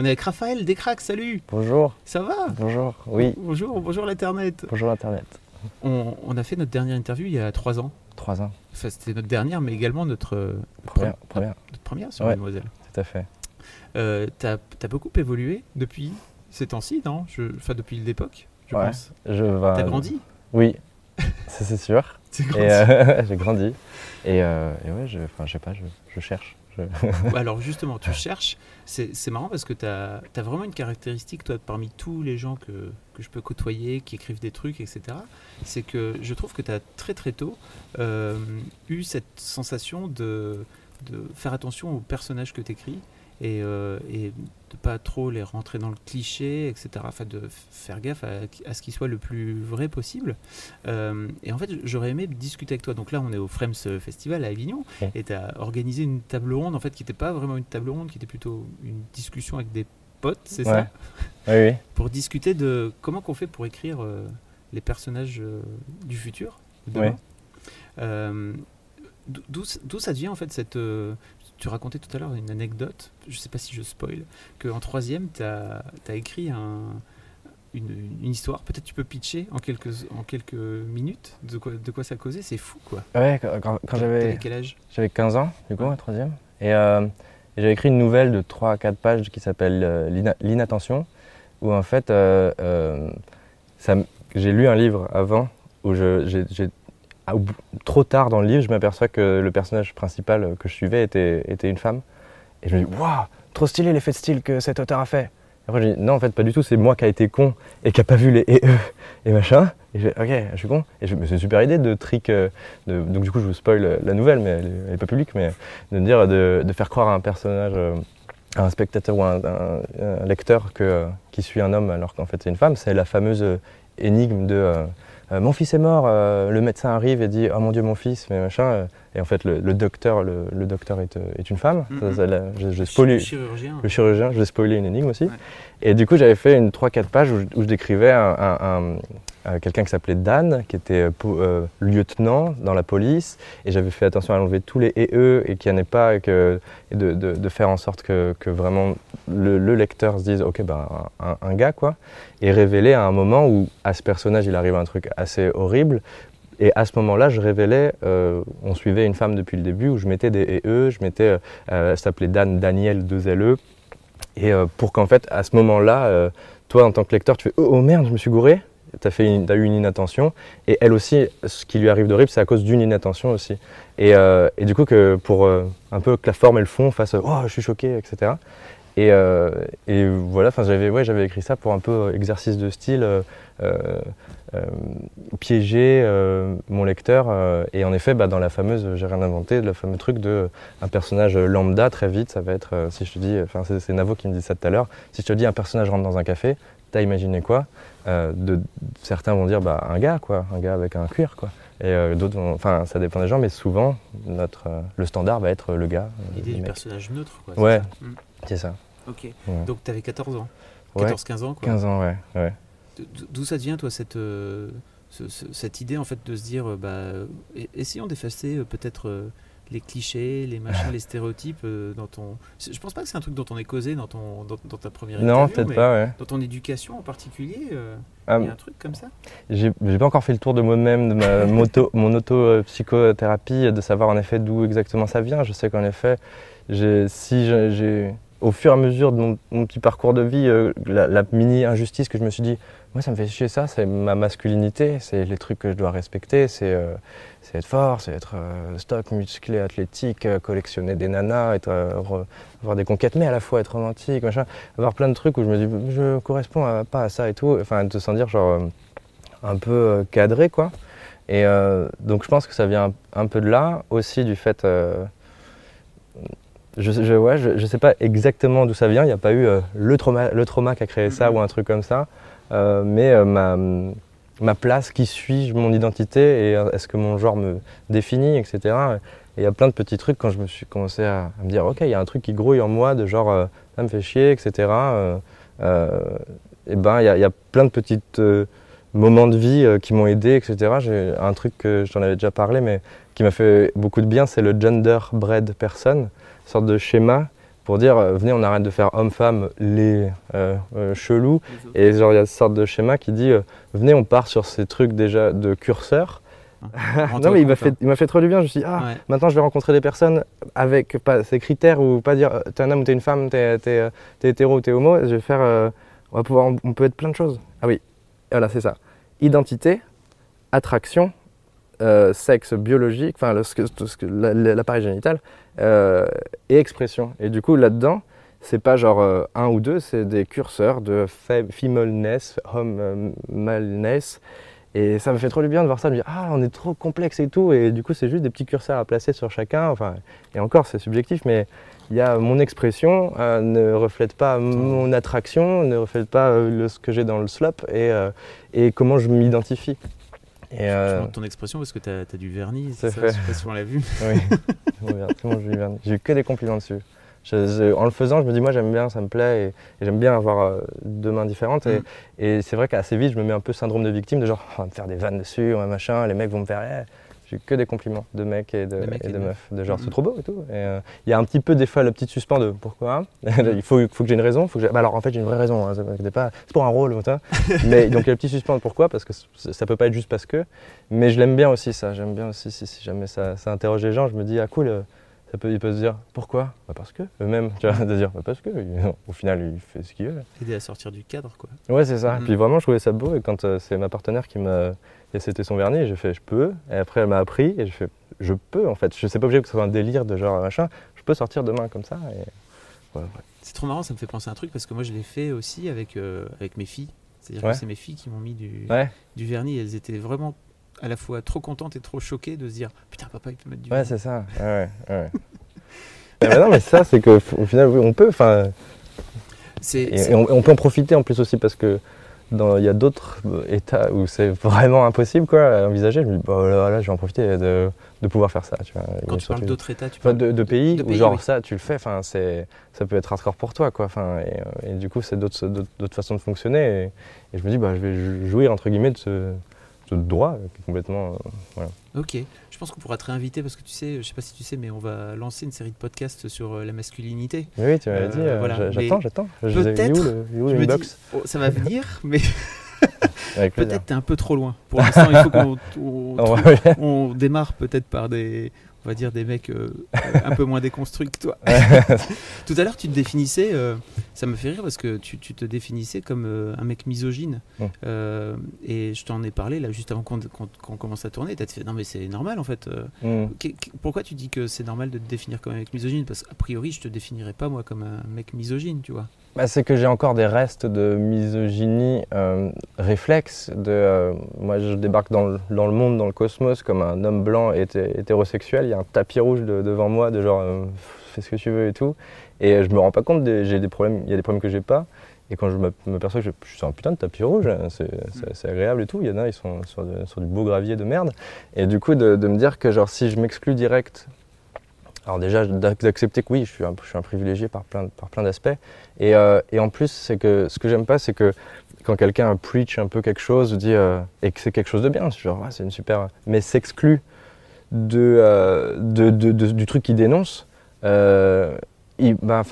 On est avec Raphaël Descraques, salut Bonjour, Ça va? Bonjour, oui, Bonjour, bonjour l'Internet bonjour Internet. on, on a fait notre dernière interview il y a trois ans. Trois ans, Enfin, c'était notre dernière, mais également notre, première, pre- première, notre première sur Ouais. Mademoiselle. tout à fait. Euh, T'as as beaucoup évolué depuis ces temps-ci, non? Je- Enfin, depuis l'époque, je Ouais. pense. Je vais- T'as grandi? Oui, c'est sûr. Grandi? euh, j'ai grandi. Et, euh, et ouais, je, enfin, je sais pas, je, je cherche. Bah Alors justement, tu cherches. C'est c'est marrant parce que tu as, vraiment une caractéristique, toi, parmi tous les gens que, que je peux côtoyer, qui écrivent des trucs, etc. C'est que je trouve que tu as très très tôt euh, eu cette sensation de, de faire attention aux personnages que tu écris et, euh, et de pas trop les rentrer dans le cliché, etc. Enfin, de faire gaffe à, à ce qui soit le plus vrai possible. Euh, et en fait, j'aurais aimé discuter avec toi. Donc là, on est au Frames Festival à Avignon Ouais. et tu as organisé une table ronde en fait qui n'était pas vraiment une table ronde, qui était plutôt une discussion avec des potes, c'est Ouais. ça Oui, oui. Pour discuter de comment qu'on fait pour écrire euh, les personnages euh, du futur, de demain. Ouais. D'où- D'où d'où ça devient en fait cette. Tu racontais tout à l'heure une anecdote, je sais pas si je spoil, qu'en troisième, tu as, écrit un, une, une histoire. Peut-être tu peux pitcher en quelques, en quelques minutes de quoi, de quoi ça causait. C'est fou quoi. Ouais, quand, quand- quand T'avais j'avais quel âge? j'avais 15 ans, du coup, Ouais. en troisième. Et, euh, et j'avais écrit une nouvelle de 3 à 4 pages qui s'appelle euh, L'ina- L'inattention, où en fait, euh, j'ai lu un livre avant, où j'ai, trop tard dans le livre, je m'aperçois que le personnage principal que je suivais était, était une femme. Et je me dis, waouh, trop stylé l'effet de style que cet auteur a fait. Et après, je dis, non, en fait, pas du tout, c'est moi qui a été con et qui a pas vu les et eux et machin. Et je ok, je suis con. Et c'est une super idée de trick. euh, de- donc, du coup, je vous spoil la nouvelle, mais elle est, elle est pas publique, mais de dire, de, de faire croire à un personnage, euh, à un spectateur ou à un, un- lecteur que, euh, qui suit un homme alors qu'en fait c'est une femme. C'est la fameuse énigme de mon fils est mort, euh, le médecin arrive et dit oh mon dieu mon fils, mais machin. euh, et en fait le, le docteur, le, le docteur est, euh, est une femme. Mhm. Ça, ça, la- je, je spoil- Chirurgien. le chirurgien, je vais spoiler une énigme aussi. Ouais. Et du coup, j'avais fait une 3-4 pages où je, où je décrivais un- un- un- euh, quelqu'un qui s'appelait Dan, qui était euh, euh, lieutenant dans la police. Et j'avais fait attention à enlever tous les et eux et qu'il n'y en ait pas, et, de, faire en sorte que, vraiment le, le lecteur se dise Ok, ben, un, gars, quoi. Et révéler à un moment où à ce personnage, il arrive un truc assez horrible. Et à ce moment-là, je révélais, on suivait une femme depuis le début, où je mettais des et eux, je mettais, elle s'appelait Dan, Daniel, 2 LE. Et pour qu'en fait, à ce moment-là, toi, en tant que lecteur, tu fais Oh, oh merde, je me suis gouré. Tu as, eu une inattention. Et elle aussi, ce qui lui arrive d'horrible, c'est à cause d'une inattention aussi. Et, euh, et du coup, que pour euh, un peu que la forme et le fond fassent Oh, je suis choqué, etc. Et, euh, et voilà, j'avais ouais, écrit ça pour un peu euh, exercice de style, euh, euh, piéger mon lecteur. et en effet, bah, dans la fameuse, j'ai rien inventé, le fameux truc de un personnage lambda, très vite, ça va être, si je te dis, enfin, c'est Navo qui me dit ça tout à l'heure, si je te dis un personnage rentre dans un café, t'as imaginé quoi? De, Certains vont dire bah, un gars, quoi, un gars avec un cuir, quoi. Et d'autres, vont- enfin, ça dépend des gens, mais souvent, notre, le standard va être le gars. L'idée du personnage neutre, quoi. Ouais. Mm. C'est ça. Ok. Ouais. Donc tu avais 14 ans. Ouais. 14-15 ans, quoi. 15 ans, ouais. D'où ça devient, toi, cette, euh, ce- ce- cette idée, en fait, de se dire, euh, bah, euh, e- essayons d'effacer euh, peut-être euh, les clichés, les machins, les stéréotypes dans ton... Je pense pas que c'est un truc dont on est causé dans, ton, dans, dans ta première Non, peut-être pas, ouais. Dans ton éducation en particulier, euh, il Ah, y a un truc comme ça? J'ai pas encore fait le tour de moi-même, de ma moto, mon auto-psychothérapie, de savoir en effet d'où exactement ça vient. Je sais qu'en effet, si j'ai, au fur et à mesure de mon, petit parcours de vie, euh, la, la mini-injustice que je me suis dit, moi ça me fait chier ça, c'est ma masculinité, c'est les trucs que je dois respecter, c'est euh, être fort, c'est être euh, stock, musclé, athlétique, collectionner des nanas, être, re- avoir des conquêtes, mais à la fois être romantique, machin, avoir plein de trucs où je me dis, je corresponds pas à ça et tout, enfin de se sentir genre un peu cadré quoi. Et donc je pense que ça vient un, peu de là, aussi du fait, je, je, ouais, je, je sais pas exactement d'où ça vient. Il n'y a pas eu euh, le, trauma, le trauma qui a créé ça Mhm. ou un truc comme ça. Euh, mais euh, ma, ma place, qui suis-je, mon identité et est-ce que mon genre me définit, etc. Et il y a plein de petits trucs quand je me suis commencé à, à me dire, ok, il y a un truc qui grouille en moi de genre, ça me fait chier, etc. Et ben, il y, a- il y a plein de petits moments de vie qui m'ont aidé, etc. J'ai un truc que j'en avais déjà parlé, mais qui m'a fait beaucoup de bien, c'est le gender bread person, sorte de schéma pour dire, euh, venez, on arrête de faire homme-femme, les euh, euh, chelous, et genre, il y a cette sorte de schéma qui dit venez, on part sur ces trucs déjà de curseur. non, mais il m'a fait, fait trop du bien. Je me suis dit, ah, Ouais. maintenant je vais rencontrer des personnes avec pas, ces critères ou pas dire t'es un homme ou t'es une femme, t'es, euh, t'es hétéro ou t'es homo. Je vais faire, on va pouvoir, on peut être plein de choses. Ah oui, voilà, c'est ça. Identité, attraction, sexe biologique, enfin l'appareil génital et expression. Et du coup, là-dedans, c'est pas genre euh, un ou deux, c'est des curseurs de fe- femaleness, homme-maleness. Et ça me fait trop du bien de voir ça, de me dire ah on est trop complexe et tout, et du coup c'est juste des petits curseurs à placer sur chacun. Enfin, et encore c'est subjectif, mais il y a mon expression euh, ne reflète pas mon attraction, ne reflète pas euh, ce que j'ai dans le slop et, euh, et comment je m'identifie. Et Je euh, ton expression parce que t'as as du vernis, C'est ça fait. Je sais pas si on l'a vu. oui, j'ai eu que des compliments dessus. Je- je- en le faisant, je me dis moi j'aime bien, ça me plaît et, et j'aime bien avoir euh, deux mains différentes. Et, Mm. et c'est vrai qu'assez vite, je me mets un peu syndrome de victime de genre on va me faire des vannes dessus, ouais, machin, les mecs vont me faire. eh. J'ai eu que des compliments de mecs et de, mecs et et meufs, de genre Mm. c'est trop beau et tout. Et, euh, Il y a un petit peu des fois le petit suspens de pourquoi Il faut, faut que j'ai une raison. Faut que j'ai- bah alors en fait j'ai une vraie raison, hein, pas. c'est pour un rôle. ou ça. Mais donc il y a le petit suspens de pourquoi parce que ça peut pas être juste parce que. Mais je l'aime bien aussi ça. J'aime bien aussi si, si jamais ça, ça interroge les gens, je me dis ah cool. euh, ça peut, il peut se dire pourquoi? Bah Parce que eux-mêmes, tu vois, de dire bah parce que. Au final, il fait ce qu'il veut. Aider à sortir du cadre, quoi. Ouais, c'est ça. Mhm. Puis vraiment, je trouvais ça beau. Et quand euh, c'est ma partenaire qui m'a. Et c'était son vernis, j'ai fait je peux. Et après, elle m'a appris et je fais je peux en fait. Je sais pas obligé que ce soit un délire de genre machin. Je peux sortir demain comme ça. Et... Ouais, ouais. C'est trop marrant, ça me fait penser à un truc parce que moi je l'ai fait aussi avec, euh, avec mes filles. C'est-à-dire Ouais. que c'est mes filles qui m'ont mis du, Ouais, du vernis. Elles étaient vraiment à la fois trop contentes et trop choquées de se dire Putain, papa, il peut mettre du ouais, vernis. c'est ça. Ouais, ouais. ouais. Mais bah non, mais ça, c'est que au final, oui, on peut. Enfin, C'est- et, on, on peut en profiter en plus aussi parce que il y a d'autres états où c'est vraiment impossible quoi, à envisager. Je me dis, bah, là, là, je vais en profiter de, de pouvoir faire ça. Tu vois. Quand tu parles d'autres états, tu parles de, de pays de où pays, genre oui. ça tu le fais, ça peut être hardcore pour toi quoi. Et, euh, et du coup c'est d'autres façons de fonctionner et, et je me dis bah je vais jou- jouir entre guillemets de ce, ce droit complètement euh, voilà. Ok, je pense qu'on pourra te réinviter parce que tu sais, je sais pas si tu sais, mais on va lancer une série de podcasts sur euh, la masculinité. Oui, oui tu m'avais Euh, dit euh, voilà. j'attends j'attends. Peut-être, je me dis, oh, ça va venir, mais peut-être t'es un peu trop loin. Pour l'instant, il faut qu'on on, On va- on démarre peut-être par des, on va dire des mecs euh, un peu moins déconstruits que toi. Tout à l'heure, tu te définissais, euh, ça me fait rire parce que tu, tu te définissais comme euh, un mec misogyne. Euh, et je t'en ai parlé là juste avant qu'on commence à tourner. T'as fait non mais c'est normal en fait. euh, Pourquoi tu dis que c'est normal de te définir comme un mec misogyne? Parce qu'a priori, je te définirais pas moi comme un mec misogyne, tu vois. Bah, c'est que j'ai encore des restes de misogynie euh, réflexe. De, euh, moi, je débarque dans le, dans le monde, dans le cosmos, comme un homme blanc hété- hétérosexuel. Il y a un tapis rouge de- devant moi, de genre, euh, fais ce que tu veux et tout. Et euh, je me rends pas compte, j'ai des problèmes, il y a des problèmes que j'ai pas. Et quand je me, me perçois que je, je suis sur un putain de tapis rouge, hein, c'est c'est agréable et tout. Il y en a, ils sont sur, de- sur du beau gravier de merde. Et du coup, de, de me dire que genre, si je m'exclus direct, alors déjà d'ac- d'accepter que oui, je suis un, je suis un privilégié par plein, par plein d'aspects. Et, euh, et en plus, c'est que ce que j'aime pas, c'est que quand quelqu'un preach un peu quelque chose, dit euh, et que c'est quelque chose de bien, c'est genre ah, c'est une super, mais s'exclut euh, de, du truc qu'il dénonce. euh, ben,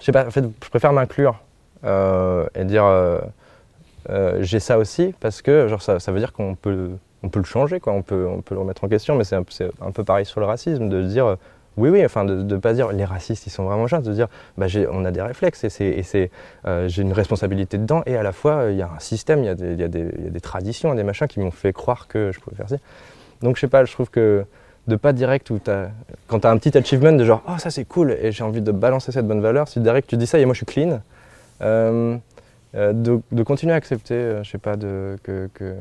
je sais pas. En fait, je préfère m'inclure euh, et dire euh, j'ai ça aussi parce que genre ça, ça veut dire qu'on peut on peut le changer quoi, on peut on peut le remettre en question. Mais c'est un, un peu pareil sur le racisme de dire oui, oui, enfin, de ne pas dire les racistes, ils sont vraiment chiants, de dire bah, on a des réflexes et, c'est, euh, j'ai une responsabilité dedans, et à la fois, il y a un système, il y, y, y a des traditions, des machins qui m'ont fait croire que je pouvais faire ça. Donc, je sais pas, je trouve que de pas direct, où t'as, quand tu as un petit achievement de genre, oh, ça c'est cool, et j'ai envie de balancer cette bonne valeur, si direct tu dis ça et moi je suis clean, euh, euh, de, de continuer à accepter, euh, je sais pas, de, que, que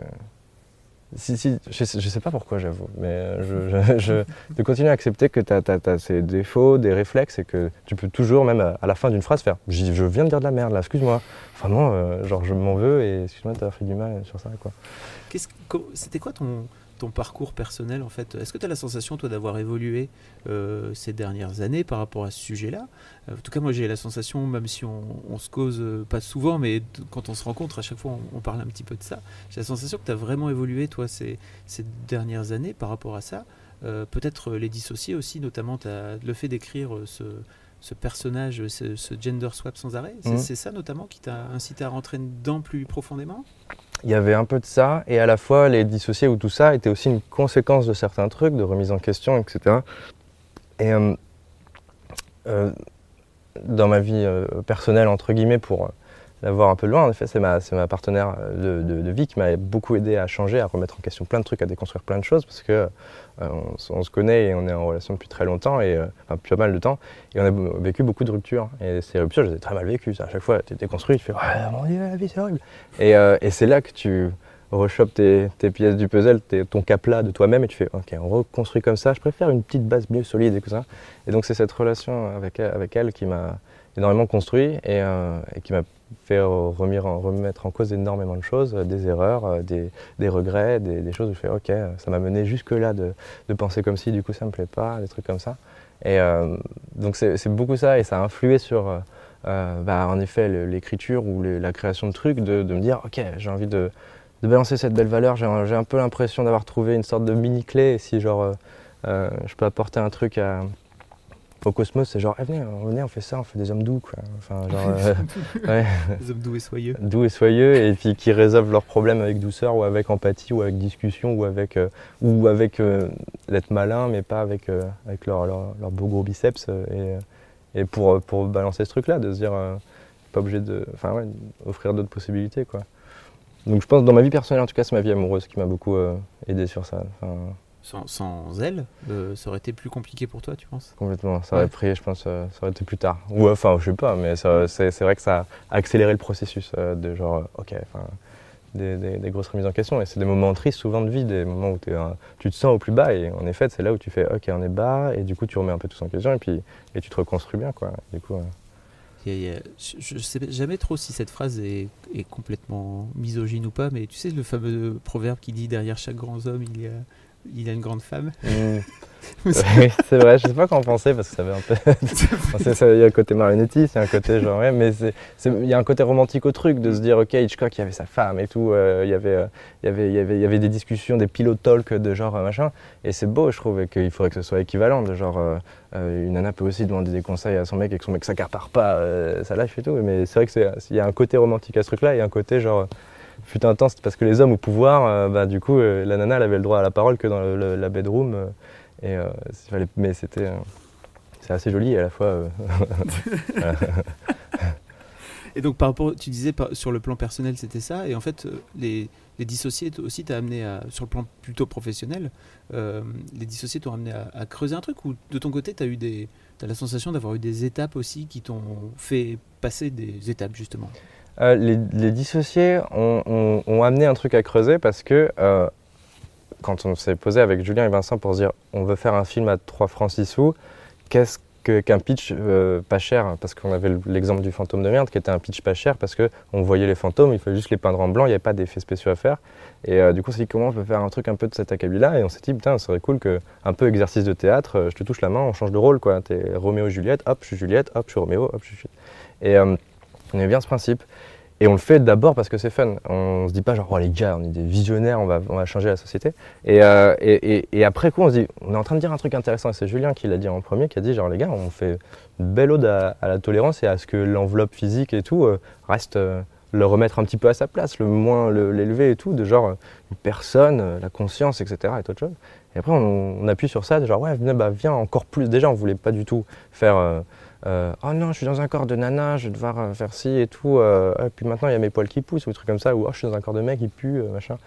si, si, je, sais, sais pas pourquoi, j'avoue, mais je, je, de continuer à accepter que tu as, ces défauts, des réflexes et que tu peux toujours, même à, la fin d'une phrase, faire Je viens de dire de la merde là, excuse-moi. Enfin, genre, je m'en veux et excuse-moi d'avoir fait du mal sur ça. quoi. C'était quoi ton, ton parcours personnel en fait Est-ce que tu as la sensation toi d'avoir évolué euh, ces dernières années par rapport à ce sujet-là? Euh, En tout cas moi j'ai la sensation, même si on, se cause euh, pas souvent, mais quand on se rencontre à chaque fois on, parle un petit peu de ça, j'ai la sensation que tu as vraiment évolué toi ces, ces, dernières années par rapport à ça. Peut-être les dissocier aussi, notamment as le fait d'écrire ce, ce, personnage, ce, gender swap sans arrêt. C'est mmh. ça notamment qui t'a incité à rentrer dedans plus profondément? Il y avait un peu de ça, et à la fois les dissociés ou tout ça était aussi une conséquence de certains trucs, de remise en question, etc. Et euh, euh, dans ma vie euh, personnelle, entre guillemets, pour l'avoir un peu loin, en effet, c'est ma, ma, partenaire de, vie qui m'a beaucoup aidé à changer, à remettre en question plein de trucs, à déconstruire plein de choses, parce que euh, on, se connaît et on est en relation depuis très longtemps, et, euh, enfin depuis pas mal de temps, et on a vécu beaucoup de ruptures. Et ces ruptures, je les ai très mal vécues. À chaque fois, tu es déconstruit, tu fais Ouais, mon dieu, la vie c'est horrible. Et, euh, et c'est là que tu rechopes tes, pièces du puzzle, ton cap là de toi-même, et tu fais Ok, on reconstruit comme ça, je préfère une petite base mieux solide et tout ça. Et donc, c'est cette relation avec, avec elle qui m'a énormément construit et qui m'a fait remettre en cause énormément de choses, euh, des erreurs, euh, des, regrets, des, choses où je fais ok, ça m'a mené jusque-là de, penser comme si, du coup ça me plaît pas, des trucs comme ça. Et euh, donc c'est beaucoup ça et ça a influé sur bah, en effet l'écriture ou la création de trucs, de, me dire ok, j'ai envie de, balancer cette belle valeur, j'ai un peu l'impression d'avoir trouvé une sorte de mini-clé si genre je peux apporter un truc à au Cosmos, c'est genre, eh, venez, on fait ça, on fait des hommes doux, quoi. Enfin, genre, euh, Des hommes doux et soyeux. Doux et soyeux, et puis qui résolvent leurs problèmes avec douceur, ou avec empathie, ou avec discussion, ou avec, euh, ou avec euh, l'être malin, mais pas avec, avec leur, leur, beau gros biceps. et, et pour, pour balancer ce truc-là, de se dire, pas obligé de. Enfin, ouais, offrir d'autres possibilités, quoi. Donc je pense, dans ma vie personnelle, en tout cas, c'est ma vie amoureuse qui m'a beaucoup aidé sur ça sans, elle, euh, ça aurait été plus compliqué pour toi, tu penses? Complètement. Ça aurait pris, je pense, euh, ça aurait été plus tard. Ou enfin, je sais pas, mais c'est vrai que ça a accéléré le processus euh, de genre, ok, enfin, des, des, grosses remises en question. Et c'est des moments tristes souvent de vie, des moments où tu te sens au plus bas. Et en effet, c'est là où tu fais, ok, on est bas, et du coup, tu remets un peu tout en question, et puis et tu te reconstruis bien, quoi. Du coup. je ne sais jamais trop si cette phrase est, est, complètement misogyne ou pas, mais tu sais le fameux proverbe qui dit derrière chaque grand homme il y a il a une grande femme. Mmh. c'est vrai, je sais pas quoi en penser parce que ça fait un peu. il y a un côté marionnettiste, il y a un côté genre. mais il y a un côté romantique au truc de se dire, ok, Hitchcock, il y avait sa femme et tout, euh, il, y avait, euh, il, y avait, il, y avait, il y avait des discussions, des pilot talk de genre euh, machin. Et c'est beau, je trouve, et qu'il faudrait que ce soit équivalent. De genre, une nana peut aussi demander des conseils à son mec et que son mec s'accapare pas sa life et tout. Mais c'est vrai qu'il y a un côté romantique à ce truc-là et un côté genre fut intense parce que les hommes au pouvoir, euh, bah, du coup, euh, la nana elle avait le droit à la parole que dans la bedroom. Euh, et, mais c'était c'est assez joli à la fois. et donc, par rapport, tu disais sur le plan personnel, c'était ça. Et en fait, les, les dissociés aussi t'ont amené à, sur le plan plutôt professionnel, les dissociés t'ont amené à, creuser un truc ou de ton côté, tu as eu des. As la sensation d'avoir eu des étapes aussi qui t'ont fait passer des étapes justement? Euh, les, dissociés ont, amené un truc à creuser parce que euh, quand on s'est posé avec Julien et Vincent pour se dire on veut faire un film à 3 francs 6 sous, qu'est-ce qu'un pitch euh, pas cher? Parce qu'on avait l'exemple du fantôme de merde qui était un pitch pas cher parce qu'on voyait les fantômes, il fallait juste les peindre en blanc, il n'y avait pas d'effets spéciaux à faire. Et du coup on s'est dit comment je peux faire un truc un peu de cet acabit-là? Et on s'est dit putain ça serait cool que un peu exercice de théâtre, je te touche la main, on change de rôle quoi. T'es Roméo Juliette, hop je suis Juliette, hop je suis Roméo, hop je suis... on aimait bien ce principe. Et on le fait d'abord parce que c'est fun. On se dit pas genre, oh les gars, on est des visionnaires, on va, on va changer la société. Et, euh, et, après coup, on se dit, on est en train de dire un truc intéressant. C'est Julien qui l'a dit en premier, qui a dit genre, les gars, on fait une belle ode à, la tolérance et à ce que l'enveloppe physique et tout euh, reste euh, le remettre un petit peu à sa place, le moins l'élever et tout, de genre une personne, la conscience, etc. et autre chose. Et après, on, appuie sur ça, genre, ouais, bah, viens encore plus. Déjà, on voulait pas du tout faire euh, oh non, je suis dans un corps de nana, je vais devoir euh, faire ci et tout. Euh, et puis maintenant, il y a mes poils qui poussent ou des trucs comme ça. Ou oh, je suis dans un corps de mec, il pue, machin.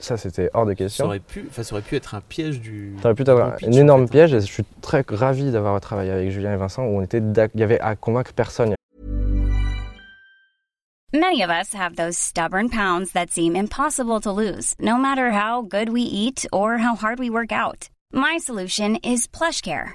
ça, c'était hors de question. Ça aurait, pu, ça aurait pu être un piège du. Ça aurait pu être un énorme piège. Et je suis très ravi d'avoir travaillé avec Julien et Vincent où on était, il y avait à convaincre personne. Many of us have those stubborn pounds that seem impossible to lose, no matter how good we eat or how hard we work out. My solution is PlushCare.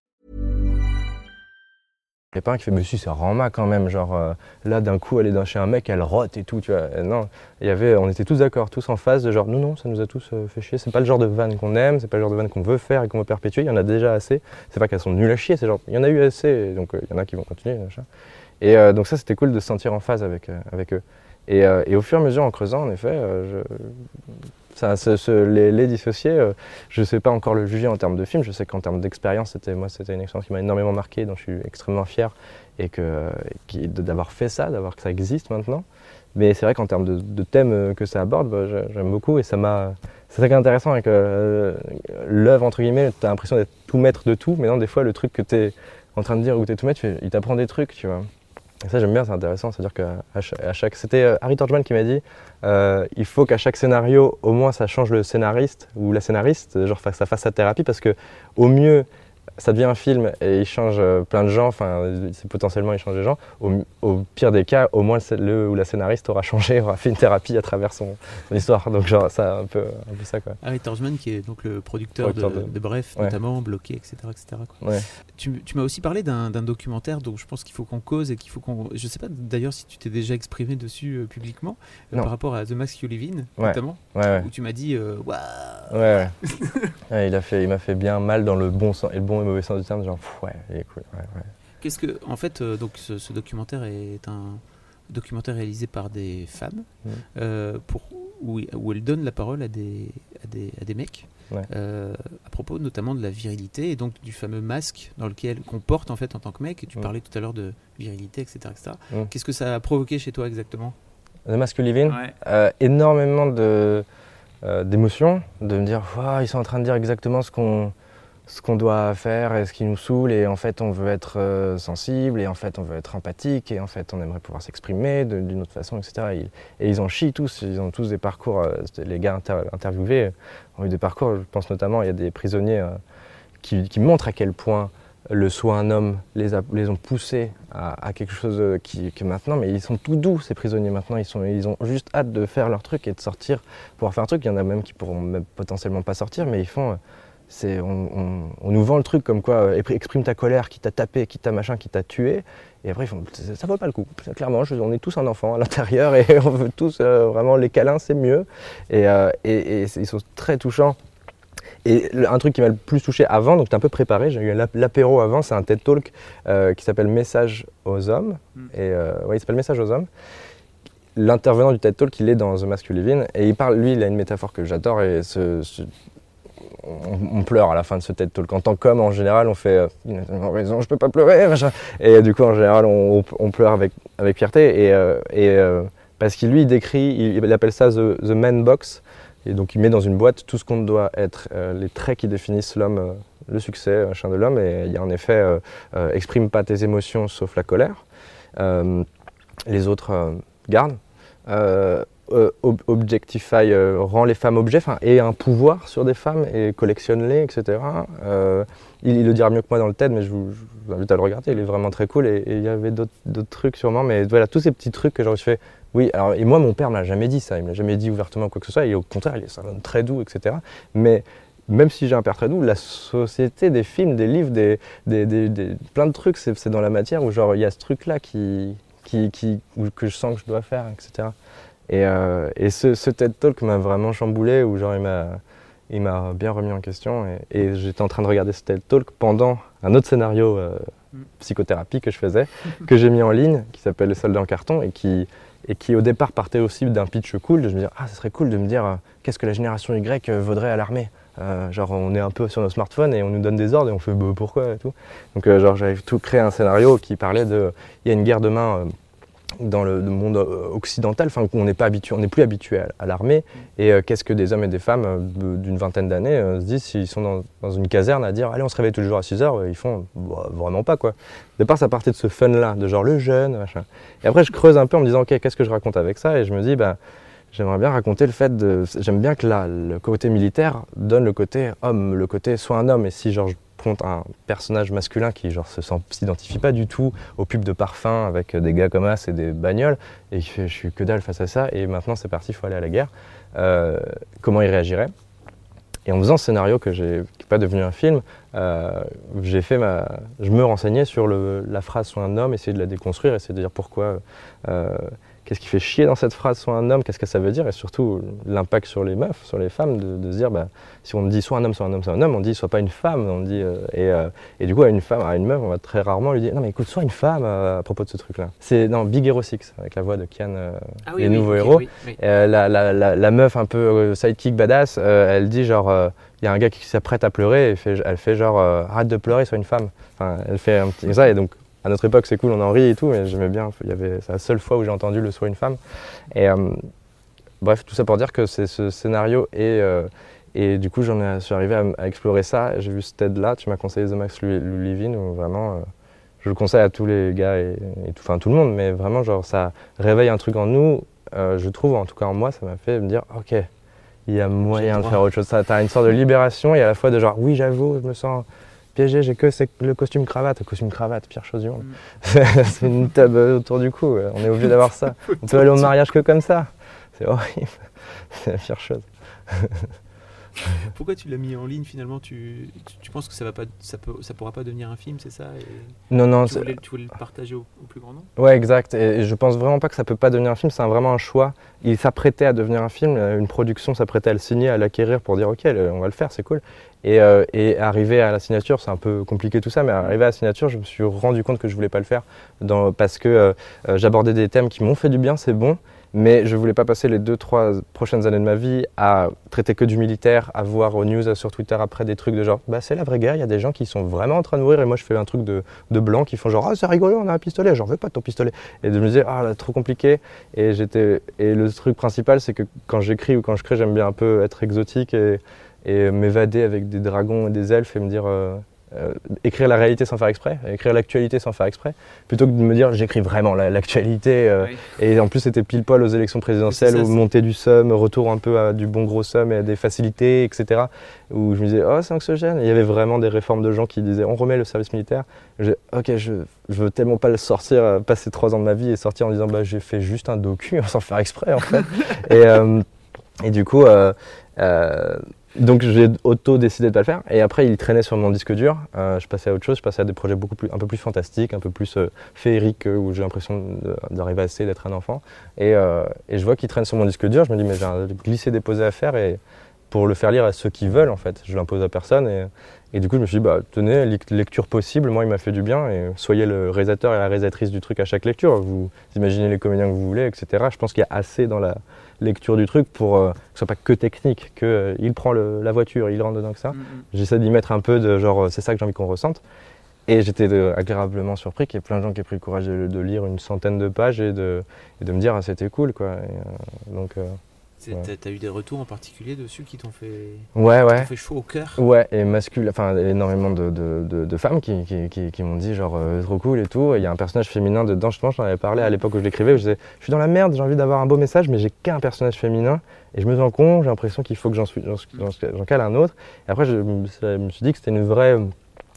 Il n'y a pas un qui fait, mais si, rend mal quand même. Genre, euh, là, d'un coup, elle est chez un mec, elle rote et tout, tu vois. Non, y avait, on était tous d'accord, tous en phase de genre, non, non, ça nous a tous euh, fait chier. C'est pas le genre de vanne qu'on aime, c'est pas le genre de vanne qu'on veut faire et qu'on veut perpétuer. Il y en a déjà assez. C'est pas qu'elles sont nulles à chier, c'est genre, il y en a eu assez, donc euh, il y en a qui vont continuer. Machin. Et donc, ça, c'était cool de se sentir en phase avec, avec eux. Et, et au fur et à mesure, en creusant, en effet, je- les, dissociés, euh, je ne sais pas encore le juger en termes de film. Je sais qu'en termes d'expérience, c'était moi, c'était une expérience qui m'a énormément marqué, dont je suis extrêmement fier, et que d'avoir fait ça, d'avoir que ça existe maintenant. Mais c'est vrai qu'en termes de, thèmes euh, que ça aborde, bah, j'ai- j'aime beaucoup, et ça m'a. C'est ça qui est intéressant avec euh, l'œuvre entre guillemets. Tu as l'impression d'être tout maître de tout, mais non, des fois, le truc que tu es en train de dire ou tu es tout maître, il t'apprend des trucs, tu vois. Ça, j'aime bien, c'est intéressant. C'est-à-dire qu'à chaque, C'était euh, Harry Torchman qui m'a dit euh, il faut qu'à chaque scénario, au moins, ça change le scénariste ou la scénariste, genre ça fasse sa thérapie, parce que au mieux, ça devient un film et il change euh, plein de gens, enfin, c'est potentiellement il change des gens. Au, au pire des cas, au moins le, le ou la scénariste aura changé, aura fait une thérapie à travers son, son histoire. Donc, genre, ça, un peu, un peu ça, quoi. Harry Torjman, qui est donc le producteur, de, Producteur de- de Bref, Ouais. notamment, Bloqué, etc. etc. quoi. Ouais. Tu, tu m'as aussi parlé d'un documentaire dont je pense qu'il faut qu'on cause et qu'il faut qu'on. Je sais pas d'ailleurs si tu t'es déjà exprimé dessus euh, publiquement, euh, par rapport à The Mask You Live In, Ouais. notamment, où tu m'as dit euh, Ouais. Ouais, il, a fait, il m'a fait bien mal dans le bon sens et le bon mauvais sens du terme. Genre, pff, ouais, il est cool. Ouais, ouais. Qu'est-ce que, en fait, euh, donc ce, ce documentaire est un documentaire réalisé par des femmes, Mhm. euh, pour où, où elles donnent la parole à des à des, à des mecs, Ouais. euh, à propos notamment de la virilité et donc du fameux masque dans lequel qu'on porte en fait en tant que mec. Et tu Mhm. parlais tout à l'heure de virilité, etc., etc. Mhm. Qu'est-ce que ça a provoqué chez toi exactement? Live In, euh, énormément de, d'émotions, de me dire, Ouah, ils sont en train de dire exactement ce qu'on, ce qu'on doit faire et ce qui nous saoule, et en fait on veut être euh, sensible, et en fait on veut être empathique, et en fait on aimerait pouvoir s'exprimer d'une autre façon, etc. Et, ils- en chient tous, ils ont tous des parcours, euh, les gars inter- interviewés ont eu des parcours, je pense notamment, il y a des prisonniers euh, qui, qui montrent à quel point le soi un homme les, a- les ont poussés à, quelque chose qui, que maintenant, mais ils sont tout doux ces prisonniers maintenant, ils, sont, ils ont juste hâte de faire leur truc et de sortir, pouvoir faire un truc. Il y en a même qui pourront même potentiellement pas sortir, mais ils font. On, on- on nous vend le truc comme quoi euh, exprime ta colère, qui t'a tapé, qui t'a machin, qui t'a tué, et après ils font ça, ça vaut pas le coup. Clairement, je- on est tous un enfant à l'intérieur et on veut tous euh, vraiment les câlins, c'est mieux. Et, euh, et- et c'est- ils sont très touchants. Et un truc qui m'a le plus touché avant, donc j'étais un peu préparé, j'ai eu l'ap- l'apéro avant, c'est un TED Talk euh, qui s'appelle Message aux hommes. Mm. Et ouais, il s'appelle Message aux hommes. L'intervenant du TED Talk, il est dans The In, et il parle, lui, il a une métaphore que j'adore, et ce- ce- on, pleure à la fin de ce TED Talk. En tant qu'homme, en général, on fait euh, Il raison, je peux pas pleurer. Et du coup, en général, on, pleure avec, avec fierté, et, euh, euh, parce qu'il lui, décrit, il, appelle ça The, the Man Box, et donc il met dans une boîte tout ce qu'on doit être, euh, les traits qui définissent l'homme, euh, le succès, machin de l'homme. Et il y a en effet, euh, euh, exprime pas tes émotions sauf la colère. Euh, les autres euh, gardent. Euh, euh, ob- objectify, euh, rend les femmes objets, enfin, et un pouvoir sur des femmes et collectionne-les, etc. Euh, il, le dira mieux que moi dans le TED, mais je vous, invite à le regarder, il est vraiment très cool. Et il y avait d'autres trucs sûrement, mais voilà, tous ces petits trucs que j'aurais fait. Oui, alors, et moi, mon père ne m'a jamais dit ça, il ne me jamais dit ouvertement quoi que ce soit, et au contraire, il est un homme très doux, etc. Mais même si j'ai un père très doux, la société des films, des livres, des, des, des- plein de trucs, c'est dans la matière où genre il y a ce truc-là qui, qui, qui, que je sens que je dois faire, etc. Et, euh, et ce, ce TED Talk m'a vraiment chamboulé, où genre il m'a, il m'a bien remis en question. Et, et j'étais en train de regarder ce TED Talk pendant un autre scénario euh, Mm. psychothérapie que je faisais, que j'ai mis en ligne, qui s'appelle Le soldat en carton, et qui, et qui au départ partait aussi d'un pitch cool, de me dire ah ce serait cool de me dire euh, qu'est-ce que la génération Y vaudrait à l'armée? Euh, genre on est un peu sur nos smartphones et on nous donne des ordres et on fait bah, pourquoi et tout. Donc euh, genre j'avais tout créé un scénario qui parlait de il y a une guerre demain dans le, monde euh, occidental, enfin on n'est pas habitué, on n'est plus habitué à, l'armée. Et euh, qu'est-ce que des hommes et des femmes euh, d'une vingtaine d'années se disent s'ils sont dans, une caserne à dire allez on se réveille tous les jours à 6 heures, ils font bah, vraiment pas quoi. Au départ ça partait de ce fun là, de genre le jeune, machin. Et après je creuse un peu en me disant ok qu'est-ce que je raconte avec ça? Et je me dis bah j'aimerais bien raconter le fait de j'aime bien que là le côté militaire donne le côté homme, le côté soit un homme et si genre contre un personnage masculin qui genre se s'identifie pas du tout aux pubs de parfum avec des gars comme As et des bagnoles et qui je suis que dalle face à ça et maintenant c'est parti, il faut aller à la guerre. Euh, comment il réagirait? Et en faisant ce scénario que j'ai n'est pas devenu un film, euh, j'ai fait je me renseignais sur le, la phrase soit un homme, essayer de la déconstruire, essayer de dire pourquoi. Euh, qu'est-ce qui fait chier dans cette phrase soit un homme, qu'est-ce que ça veut dire, et surtout l'impact sur les meufs, sur les femmes, de, se dire, bah, si on dit soit un homme, soit un homme, soit un homme, on dit soit pas une femme, on dit, euh, et, euh, et, du coup à une femme, à une meuf, on va très rarement lui dire, non mais écoute, soit une femme euh, à propos de ce truc-là. C'est dans Big Hero 6, avec la voix de Kian, ah les nouveaux héros. La, la, la, meuf un peu sidekick badass, elle dit genre, il y a un gars qui s'apprête à pleurer, et fait, elle fait genre, arrête de pleurer, sois une femme. Enfin, elle fait un petit ça, et donc à notre époque, c'est cool, on en rit et tout, mais j'aimais bien. Il y avait, c'est la seule fois où j'ai entendu le soit une femme. Et euh, bref, tout ça pour dire que c'est ce scénario et, euh, et du coup, j'en suis arrivé à, explorer ça. J'ai vu ce TED-là, tu m'as conseillé The Max Living, où vraiment, euh, je le conseille à tous les gars et, tout, enfin tout le monde, mais vraiment, genre, ça réveille un truc en nous. je trouve, en tout cas en moi, ça m'a fait me dire, ok, il y a moyen de faire autre chose. Tu as une sorte de libération et à la fois de genre, oui, j'avoue, je me sens piégé, j'ai que le costume cravate. Le costume cravate, pire chose du monde. Mm. c'est une table autour du cou, on est obligé d'avoir ça. On peut aller au mariage que comme ça. C'est horrible. c'est la pire chose. Pourquoi tu l'as mis en ligne finalement? Tu, tu, penses que ça va pas, ça, peut, ça pourra pas devenir un film, c'est ça? Non, non. Tu voulais, tu voulais, le partager au, plus grand nombre? Ouais, exact. Et, je pense vraiment pas que ça peut pas devenir un film. C'est vraiment un choix. Il s'apprêtait à devenir un film. Une production s'apprêtait à le signer, à l'acquérir pour dire ok, on va le faire, c'est cool. Et, euh, et, arriver à la signature, c'est un peu compliqué tout ça, mais arriver à la signature, je me suis rendu compte que je voulais pas le faire dans, parce que euh, euh, j'abordais des thèmes qui m'ont fait du bien, c'est bon, mais je voulais pas passer les deux, trois prochaines années de ma vie à traiter que du militaire, à voir aux news sur Twitter après des trucs de genre, bah c'est la vraie guerre, il y a des gens qui sont vraiment en train de mourir et moi je fais un truc de, blanc qui font genre, ah c'est rigolo, on a un pistolet, j'en veux pas de ton pistolet. Et de me dire, ah là, trop compliqué. Et, j'étais, le truc principal, c'est que quand j'écris ou quand je crée, j'aime bien un peu être exotique et et m'évader avec des dragons et des elfes et me dire euh, euh, écrire la réalité sans faire exprès, écrire l'actualité sans faire exprès, plutôt que de me dire j'écris vraiment l'actualité. Euh, et en plus c'était pile poil aux élections présidentielles, aux montées du SOM, retour un peu à du bon gros SOM et à des facilités, etc. Où je me disais oh c'est anxiogène. il y avait vraiment des réformes de gens qui disaient on remet le service militaire. Je, ok je, je veux tellement pas le sortir, passer trois ans de ma vie et sortir en disant bah j'ai fait juste un docu sans faire exprès en fait. et, et du coup donc j'ai auto décidé de pas le faire et après il traînait sur mon disque dur. Euh, je passais à autre chose, je passais à des projets beaucoup plus, un peu plus fantastiques, un peu plus euh, féeriques euh, où j'ai l'impression d'arriver essayer d'être un enfant. Et, et je vois qu'il traîne sur mon disque dur, je me dis mais j'ai un glissé déposé à faire et pour le faire lire à ceux qui veulent en fait. Je l'impose à personne et, et, du coup je me suis dit bah tenez lecture possible, moi il m'a fait du bien et soyez le réalisateur et la réalisatrice du truc à chaque lecture. Vous imaginez les comédiens que vous voulez, etc. Je pense qu'il y a assez dans la lecture du truc pour euh, que ce soit pas que technique, que euh, il prend la voiture, il rentre dedans que ça. Mm, mm. J'essaie d'y mettre un peu de genre euh, c'est ça que j'ai envie qu'on ressente. Et j'étais agréablement surpris qu'il y ait plein de gens qui aient pris le courage de, lire une centaine de pages et de, et de me dire ah, c'était cool quoi. donc T'as eu des retours en particulier dessus qui t'ont fait, ouais, ouais. fait chaud au cœur? Ouais, et masculin, enfin énormément de, de, de, femmes qui, qui, qui, m'ont dit genre euh, trop cool et tout. Il y a un personnage féminin dedans, justement, j'en avais parlé à l'époque où je l'écrivais, je disais je suis dans la merde, j'ai envie d'avoir un beau message, mais j'ai qu'un personnage féminin et je me sens con, j'ai l'impression qu'il faut que j'en cale un autre. Et après, je, je me suis dit que c'était une vraie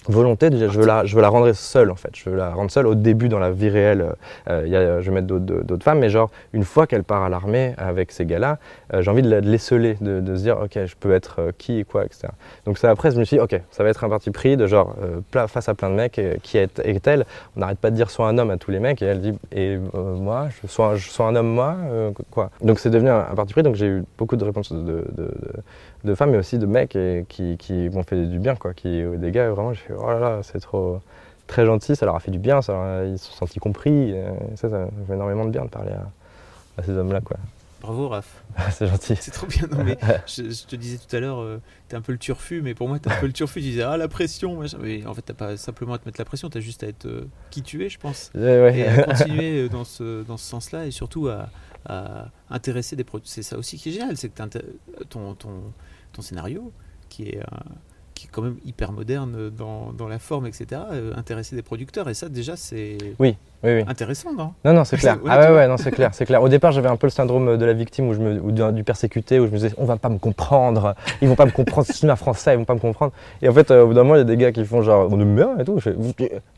volonté déjà je veux la je veux la rendre seule en fait. Je veux la rendre seule au début dans la vie réelle. Euh, y a, je vais mettre d'autres femmes mais genre une fois qu'elle part à l'armée avec ces gars là euh, j'ai envie de, l'esseler de, de, se dire ok je peux être euh, qui et quoi etc donc ça après je me suis dit ok ça va être un parti pris de genre euh, face à plein de mecs qui est, est-elle on n'arrête pas de dire sois un homme à tous les mecs et elle dit et moi je sois, je sois un homme moi quoi. Donc c'est devenu un, parti pris donc j'ai eu beaucoup de réponses de, de, de, femmes mais aussi de mecs et, qui, qui m'ont fait du bien quoi qui des gars vraiment j'ai oh là là, c'est trop très gentil, ça leur a fait du bien, ça ils se sont sentis compris. ça, ça fait énormément de bien de parler à, ces hommes-là. Quoi. Bravo Raph. c'est gentil. C'est trop bien. Non, mais je, je te disais tout à l'heure, euh, t'es un peu le turfu, mais pour moi, t'es un peu le turfu. Tu disais, ah, la pression. machin. Mais en fait, t'as pas simplement à te mettre la pression, t'as juste à être euh, qui tu es, je pense. Ouais. Et à continuer euh, dans ce, dans ce sens-là, et surtout à, à intéresser des produits. C'est ça aussi qui est génial, c'est que ton, ton scénario, qui est, euh, qui est quand même hyper moderne dans, dans la forme, etc., euh, intéresser des producteurs. Et ça, déjà, c'est Oui, oui, oui. intéressant, non? Non, non, c'est clair. Ah ouais, ouais, non, c'est clair, c'est clair. Au départ, j'avais un peu le syndrome de la victime ou, je me, ou du, persécuté, où je me disais, on va pas me comprendre, ils vont pas me comprendre, c'est cinéma français, ils vont pas me comprendre. Et en fait, euh, au bout d'un moment, il y a des gars qui font genre, on aime bien et tout. Je fais,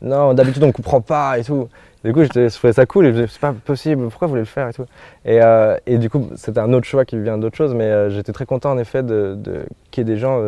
non, d'habitude, on comprend pas et tout. Du coup, je trouvais ça cool et je me disais, c'est pas possible, pourquoi vous voulez le faire et tout. Et, euh, et du coup, c'était un autre choix qui vient d'autre chose, mais euh, j'étais très content en effet de, de- qu'il y ait des gens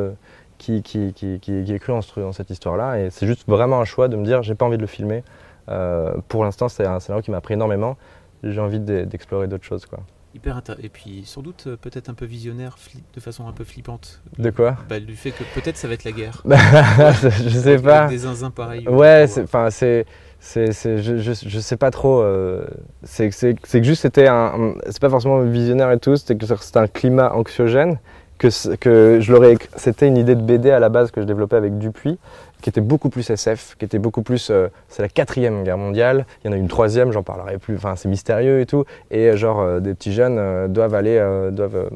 qui, qui, qui, qui, qui aient cru en cette histoire-là. Et c'est juste vraiment un choix de me dire, j'ai pas envie de le filmer. Euh, pour l'instant, c'est un scénario qui m'a appris énormément. J'ai envie de- d'explorer d'autres choses. Quoi. Hyper intéressant. Et puis, sans doute, euh, peut-être un peu visionnaire, de façon un peu flippante. De quoi? Bah, du fait que peut-être ça va être la guerre. Je sais Avec pas. Des zinzins pareils. Ouais, enfin, c'est, c'est, c'est- je, je, je sais pas trop. euh, c'est, c'est, que juste c'était un, c'est pas forcément visionnaire et tout. C'était que c'était un climat anxiogène. Que, que je l'aurais, c'était une idée de BD à la base que je développais avec Dupuis, qui était beaucoup plus SF, qui était beaucoup plus. euh, c'est la quatrième guerre mondiale. Il y en a une troisième, j'en parlerai plus. Enfin, c'est mystérieux et tout. Et euh, genre euh, des petits jeunes euh, doivent aller, doivent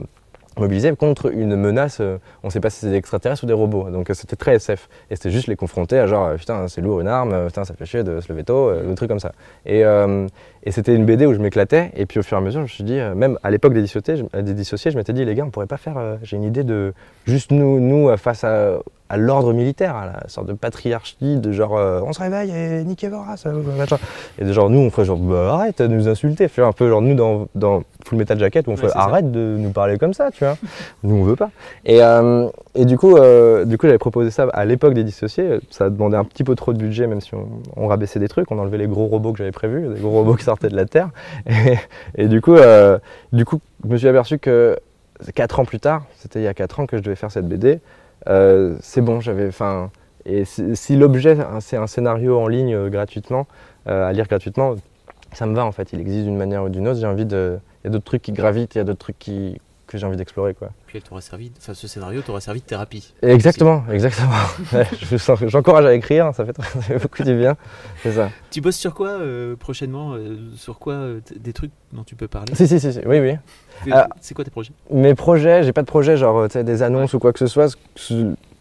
mobilisés contre une menace, euh, on ne sait pas si c'est des extraterrestres ou des robots. Donc euh, c'était très SF. Et c'était juste les confronter à genre, euh, putain, c'est lourd une arme, putain, ça fait chier de se lever tôt, euh, des trucs comme ça. Et, et c'était une BD où je m'éclatais. Et puis au fur et à mesure, je me suis dit, même à l'époque des dissociés, je, m'étais dit, les gars, on pourrait pas faire, j'ai une idée de juste nous, nous face à, à l'ordre militaire, à la sorte de patriarchie, de genre, on se réveille et niquez vos races, machin. Et de genre, nous, on ferait genre, bah, arrête de nous insulter. Faire un peu genre, nous, dans Full Metal Jacket, où on Ouais, fait, ça. arrête de nous parler comme ça, tu vois. nous, on veut pas. Et, euh, et du coup, euh, du coup j'avais proposé ça à l'époque des dissociés. Ça demandait un petit peu trop de budget, même si on, on rabaissait des trucs. On enlevait les gros robots que j'avais prévus, des gros robots qui sortaient de la Terre. Et, et du, coup, euh, du coup, je me suis aperçu que 4 ans plus tard, c'était il y a 4 ans que je devais faire cette BD, c'est bon, j'avais. Enfin, et si, l'objet, hein, c'est un scénario en ligne gratuitement, à lire gratuitement, ça me va en fait. Il existe d'une manière ou d'une autre. J'ai envie de. Il y a d'autres trucs qui gravitent, il y a d'autres trucs qui, que j'ai envie d'explorer. Quoi. Puis elle t'aura servi, enfin ce scénario t'aura servi de thérapie. Exactement, exactement. Ouais, je J'encourage à écrire, ça fait, très- ça fait beaucoup du bien. C'est ça. Tu bosses sur quoi euh, prochainement euh, Sur quoi euh, Des trucs dont tu peux parler? Si, si, si, si, oui, oui. Ah. C'est quoi tes projets? Mes projets, j'ai pas de projet, genre des annonces ou quoi que ce soit.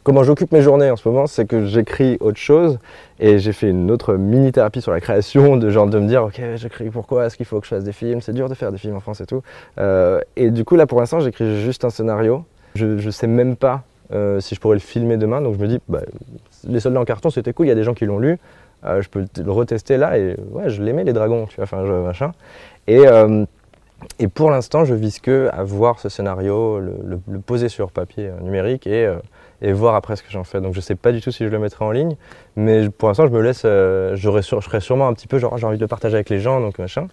Comment j'occupe mes journées en ce moment, c'est que j'écris autre chose et j'ai fait une autre mini-thérapie sur la création, de genre de me dire, ok, j'écris pourquoi, est-ce qu'il faut que je fasse des films, c'est dur de faire des films en France et tout. Euh, et du coup, là pour l'instant, j'écris juste un scénario. Je, je sais même pas euh, si je pourrais le filmer demain, donc je me dis, bah, les soldats en carton, c'était cool, il y a des gens qui l'ont lu, Euh, je peux le retester là et ouais, je l'aimais les dragons, tu vois, enfin, machin. Et. et pour l'instant, je vise que à voir ce scénario, le, poser sur papier numérique et, et voir après ce que j'en fais. Donc je sais pas du tout si je le mettrai en ligne, mais pour l'instant, je me laisse, euh, je serais sûrement un petit peu genre j'ai envie de le partager avec les gens, donc machin.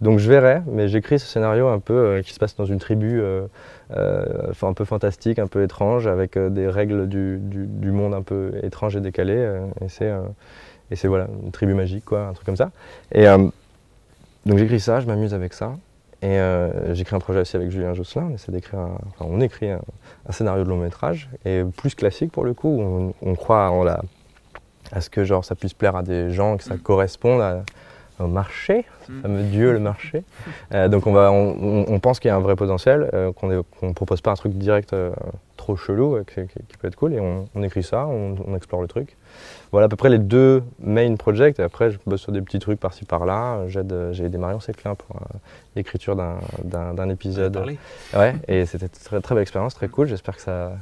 Donc je verrai, mais j'écris ce scénario un peu euh, qui se passe dans une tribu, euh, un peu fantastique, un peu étrange, avec des règles du, du- du monde un peu étrange et décalé. et c'est et c'est voilà une tribu magique quoi, un truc comme ça. Et donc j'écris ça, je m'amuse avec ça. Et euh, j'écris un projet aussi avec Julien Josselin. On essaie d'écrire, un- enfin, on écrit un, un scénario de long métrage et plus classique pour le coup. On, on croit en la, à ce que genre ça puisse plaire à des gens, que ça corresponde à- au marché, ce Mm. fameux dieu le marché. Euh, donc on va, on, pense qu'il y a un vrai potentiel, euh, qu'on qu'on propose pas un truc direct euh, trop chelou, qui, peut être cool. Et on, on écrit ça, on, explore le truc. Voilà à peu près les deux main projects. Et après, je bosse sur des petits trucs par-ci par-là. J'aide, j'ai aidé Marion Séclin pour l'écriture d'un, épisode. Ouais, et c'était une très, très belle expérience, très cool. J'espère que ça,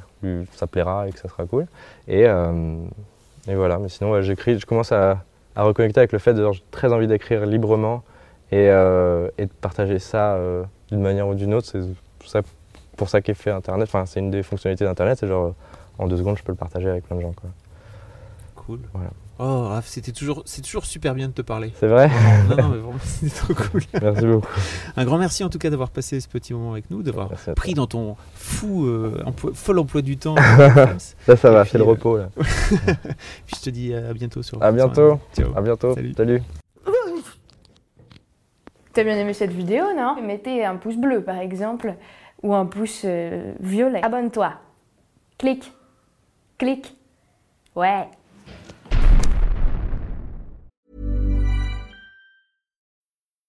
ça plaira et que ça sera cool. Et, et voilà, mais sinon, ouais, j'écris, je commence à, à reconnecter avec le fait de j'ai très envie d'écrire librement et, euh, et de partager ça euh, d'une manière ou d'une autre. C'est pour ça, pour ça qu'est fait Internet. Enfin, c'est une des fonctionnalités d'Internet. C'est genre, en deux secondes, je peux le partager avec plein de gens. Quoi. Cool. Voilà. Oh, Raph, c'était toujours, c'est toujours super bien de te parler. C'est vrai non, non, mais vraiment, c'était trop cool. Merci beaucoup. Un grand merci en tout cas d'avoir passé ce petit moment avec nous, d'avoir pris dans ton fou, euh, emploi- fol emploi du temps. Ça, ça va, c'est le euh, repos. Là. Puis je te dis à bientôt sur. À bientôt. Ciao. À bientôt. Salut. Salut. T'as bien aimé cette vidéo, non? Mettez un pouce bleu par exemple, ou un pouce euh, violet. Abonne-toi. Clique. Clique. Ouais.